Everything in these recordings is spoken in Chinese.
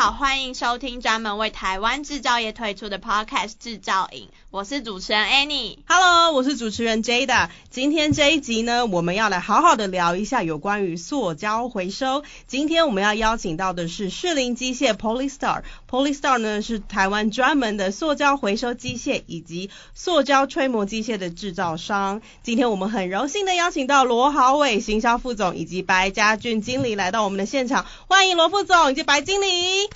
好，欢迎收听专门为台湾制造业推出的 Podcast 制造营，我是主持人 Annie。Hello，我是主持人 Jada。今天这一集呢，我们要来好好的聊一下有关于塑胶回收。今天我们要邀请到的是士林机械 Polystar。Polystar 呢是台湾专门的塑胶回收机械以及塑胶吹磨机械的制造商。今天我们很荣幸的邀请到罗豪伟行销副总以及白家俊经理来到我们的现场，欢迎罗副总以及白经理。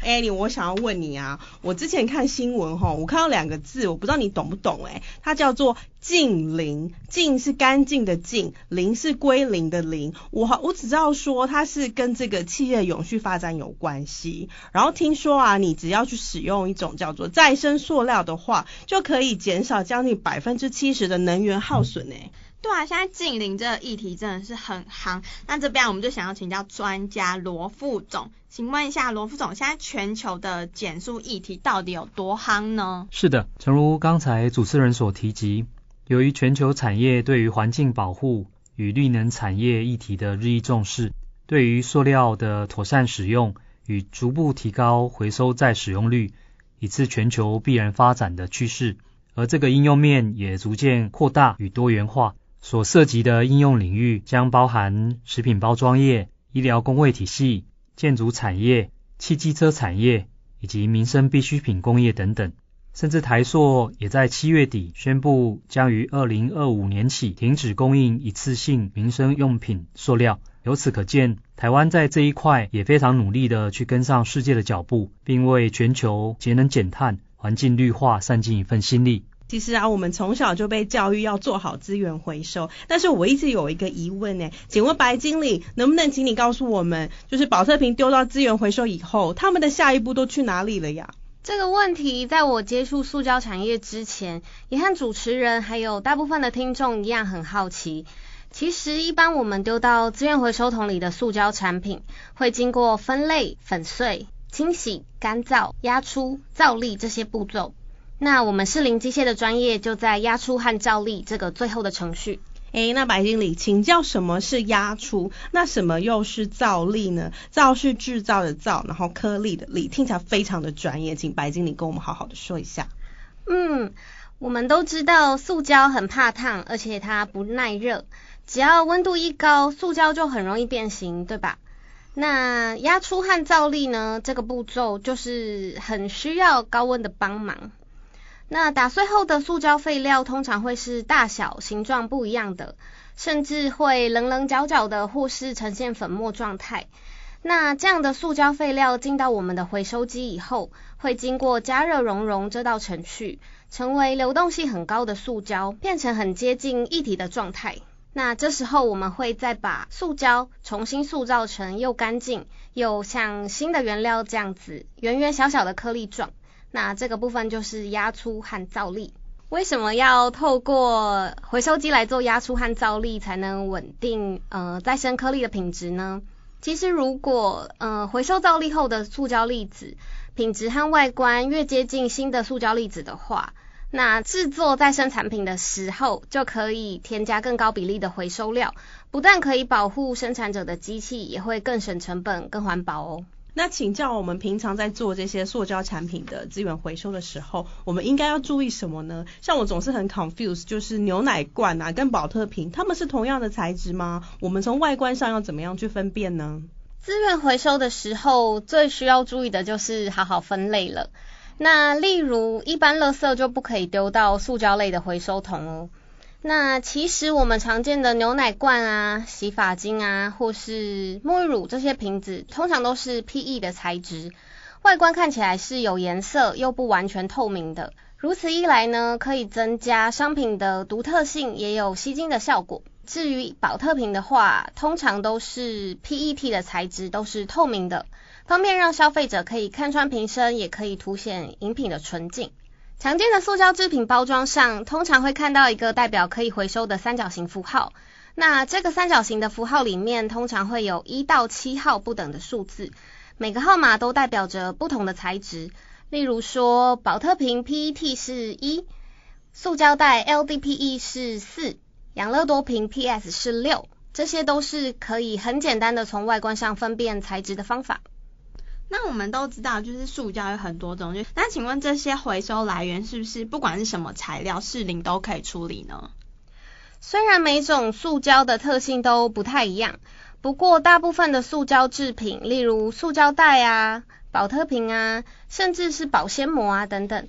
哎，我想要问你啊，我之前看新闻哈，我看到两个字，我不知道你懂不懂哎，它叫做净零，净是干净的净，零是归零的零。我我只知道说它是跟这个企业永续发展有关系。然后听说啊，你只要去使用一种叫做再生塑料的话，就可以减少将近百分之七十的能源耗损哎。对啊，现在净零这个议题真的是很夯。那这边我们就想要请教专家罗副总，请问一下罗副总，现在全球的减塑议题到底有多夯呢？是的，诚如刚才主持人所提及，由于全球产业对于环境保护与绿能产业议题的日益重视，对于塑料的妥善使用与逐步提高回收再使用率，已是全球必然发展的趋势，而这个应用面也逐渐扩大与多元化。所涉及的应用领域将包含食品包装业、医疗工卫体系、建筑产业、汽机车产业以及民生必需品工业等等。甚至台塑也在七月底宣布，将于二零二五年起停止供应一次性民生用品塑料。由此可见，台湾在这一块也非常努力的去跟上世界的脚步，并为全球节能减碳、环境绿化散尽一份心力。其实啊，我们从小就被教育要做好资源回收，但是我一直有一个疑问呢，请问白经理，能不能请你告诉我们，就是宝特瓶丢到资源回收以后，他们的下一步都去哪里了呀？这个问题在我接触塑胶产业之前，也和主持人还有大部分的听众一样很好奇。其实，一般我们丢到资源回收桶里的塑胶产品，会经过分类、粉碎、清洗、干燥、压出、造粒这些步骤。那我们适龄机械的专业就在压出和造粒这个最后的程序。诶，那白经理，请教什么是压出？那什么又是造粒呢？造是制造的造，然后颗粒的粒，听起来非常的专业，请白经理跟我们好好的说一下。嗯，我们都知道塑胶很怕烫，而且它不耐热，只要温度一高，塑胶就很容易变形，对吧？那压出和造粒呢？这个步骤就是很需要高温的帮忙。那打碎后的塑胶废料通常会是大小、形状不一样的，甚至会棱棱角角的，或是呈现粉末状态。那这样的塑胶废料进到我们的回收机以后，会经过加热熔融这道程序，成为流动性很高的塑胶，变成很接近液体的状态。那这时候我们会再把塑胶重新塑造成又干净又像新的原料这样子，圆圆小小的颗粒状。那这个部分就是压出和造粒。为什么要透过回收机来做压出和造粒，才能稳定呃再生颗粒的品质呢？其实如果呃回收造粒后的塑胶粒子品质和外观越接近新的塑胶粒子的话，那制作再生产品的时候就可以添加更高比例的回收料，不但可以保护生产者的机器，也会更省成本、更环保哦。那请教我们平常在做这些塑胶产品的资源回收的时候，我们应该要注意什么呢？像我总是很 confuse，就是牛奶罐啊跟保特瓶，它们是同样的材质吗？我们从外观上要怎么样去分辨呢？资源回收的时候，最需要注意的就是好好分类了。那例如一般垃圾就不可以丢到塑胶类的回收桶哦。那其实我们常见的牛奶罐啊、洗发精啊，或是沐浴乳这些瓶子，通常都是 PE 的材质，外观看起来是有颜色又不完全透明的。如此一来呢，可以增加商品的独特性，也有吸睛的效果。至于宝特瓶的话，通常都是 PET 的材质，都是透明的，方便让消费者可以看穿瓶身，也可以凸显饮品的纯净。常见的塑胶制品包装上，通常会看到一个代表可以回收的三角形符号。那这个三角形的符号里面，通常会有一到七号不等的数字，每个号码都代表着不同的材质。例如说，宝特瓶 PET 是一，塑胶袋 LDPE 是四，养乐多瓶 PS 是六。这些都是可以很简单的从外观上分辨材质的方法。那我们都知道，就是塑胶有很多种，就那请问这些回收来源是不是不管是什么材料，适龄都可以处理呢？虽然每种塑胶的特性都不太一样，不过大部分的塑胶制品，例如塑胶袋啊、保特瓶啊，甚至是保鲜膜啊等等，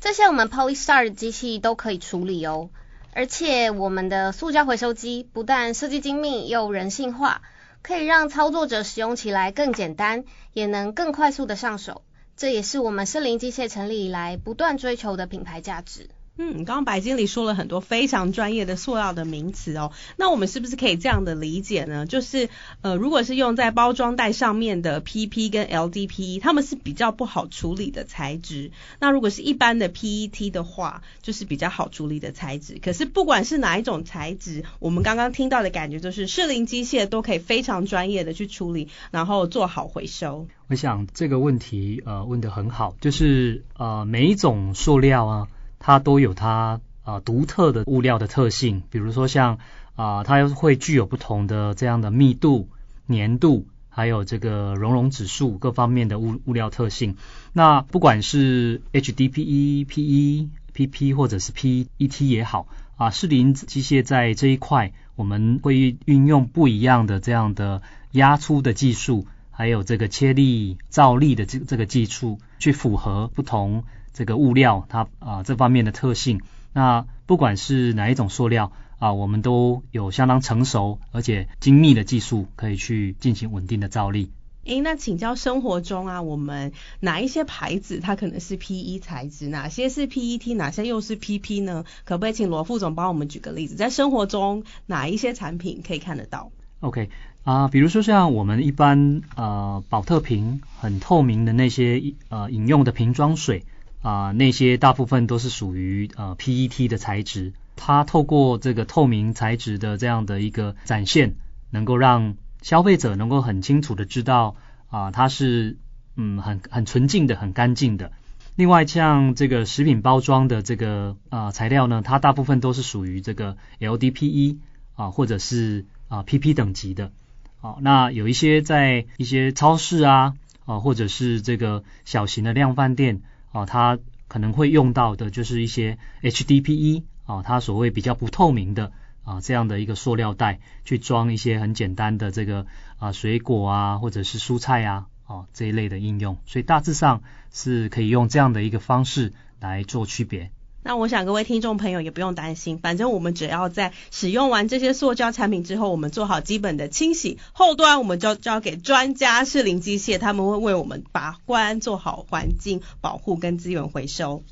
这些我们 Polystar 的机器都可以处理哦。而且我们的塑胶回收机不但设计精密又人性化。可以让操作者使用起来更简单，也能更快速的上手。这也是我们圣林机械成立以来不断追求的品牌价值。嗯，刚刚白经理说了很多非常专业的塑料的名词哦，那我们是不是可以这样的理解呢？就是呃，如果是用在包装袋上面的 PP 跟 LDPE，它们是比较不好处理的材质。那如果是一般的 PET 的话，就是比较好处理的材质。可是不管是哪一种材质，我们刚刚听到的感觉就是士林机械都可以非常专业的去处理，然后做好回收。我想这个问题呃问得很好，就是呃每一种塑料啊。它都有它啊独特的物料的特性，比如说像啊，它会具有不同的这样的密度、粘度，还有这个熔融指数各方面的物物料特性。那不管是 HDPE、PE、PP 或者是 PET 也好啊，士林机械在这一块，我们会运用不一样的这样的压粗的技术，还有这个切粒造粒的这这个技术，去符合不同。这个物料它啊、呃、这方面的特性，那不管是哪一种塑料啊、呃，我们都有相当成熟而且精密的技术，可以去进行稳定的造粒。诶，那请教生活中啊，我们哪一些牌子它可能是 PE 材质，哪些是 PET，哪些又是 PP 呢？可不可以请罗副总帮我们举个例子，在生活中哪一些产品可以看得到？OK 啊、呃，比如说像我们一般呃宝特瓶很透明的那些呃饮用的瓶装水。啊、那些大部分都是属于呃 PET 的材质，它透过这个透明材质的这样的一个展现，能够让消费者能够很清楚的知道啊、它是嗯很很纯净的、很干净的。另外，像这个食品包装的这个啊、材料呢，它大部分都是属于这个 LDPE 啊、或者是啊、PP 等级的。好、那有一些在一些超市啊啊、或者是这个小型的量贩店。啊，它可能会用到的就是一些 HDPE 啊，它所谓比较不透明的啊这样的一个塑料袋，去装一些很简单的这个啊水果啊或者是蔬菜啊啊这一类的应用，所以大致上是可以用这样的一个方式来做区别。那我想各位听众朋友也不用担心，反正我们只要在使用完这些塑胶产品之后，我们做好基本的清洗，后端我们就交给专家适龄机械，他们会为我们把关，做好环境保护跟资源回收。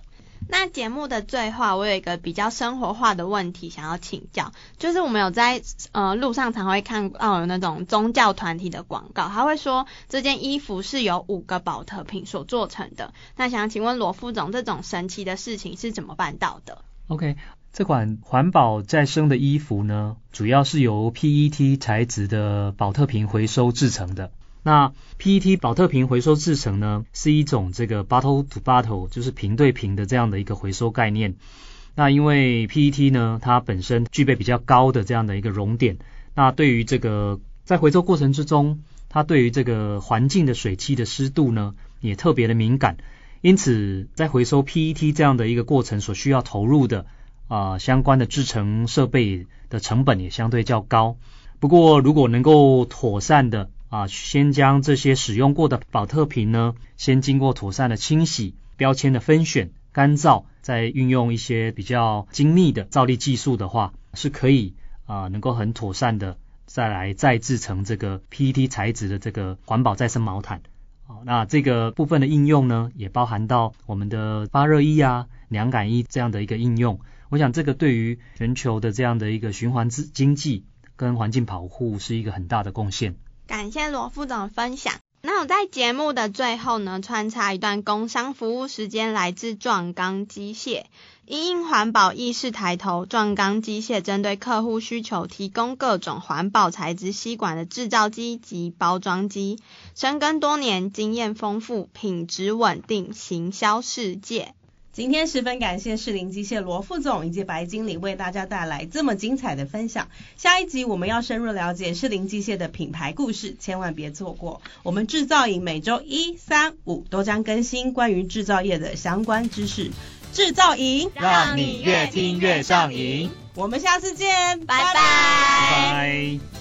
那节目的最后，我有一个比较生活化的问题想要请教，就是我们有在呃路上常会看到有那种宗教团体的广告，他会说这件衣服是由五个宝特瓶所做成的。那想请问罗副总，这种神奇的事情是怎么办到的？OK，这款环保再生的衣服呢，主要是由 PET 材质的宝特瓶回收制成的。那 PET 宝特瓶回收制成呢，是一种这个 bottle to bottle，就是瓶对瓶的这样的一个回收概念。那因为 PET 呢，它本身具备比较高的这样的一个熔点，那对于这个在回收过程之中，它对于这个环境的水汽的湿度呢，也特别的敏感。因此，在回收 PET 这样的一个过程所需要投入的啊、相关的制成设备的成本也相对较高。不过，如果能够妥善的啊，先将这些使用过的保特瓶呢，先经过妥善的清洗、标签的分选、干燥，再运用一些比较精密的造粒技术的话，是可以啊，能够很妥善的再来再制成这个 PET 材质的这个环保再生毛毯。哦，那这个部分的应用呢，也包含到我们的发热衣啊、凉感衣这样的一个应用。我想这个对于全球的这样的一个循环经济跟环境保护是一个很大的贡献。感谢罗副总的分享。那我在节目的最后呢，穿插一段工商服务时间，来自壮钢机械。因应环保意识抬头，壮钢机械针对客户需求，提供各种环保材质吸管的制造机及包装机，深耕多年，经验丰富，品质稳定，行销世界。今天十分感谢士林机械罗副总以及白经理为大家带来这么精彩的分享。下一集我们要深入了解士林机械的品牌故事，千万别错过。我们制造营每周一、三、五都将更新关于制造业的相关知识。制造营让你越听越上瘾。我们下次见，拜拜。拜拜。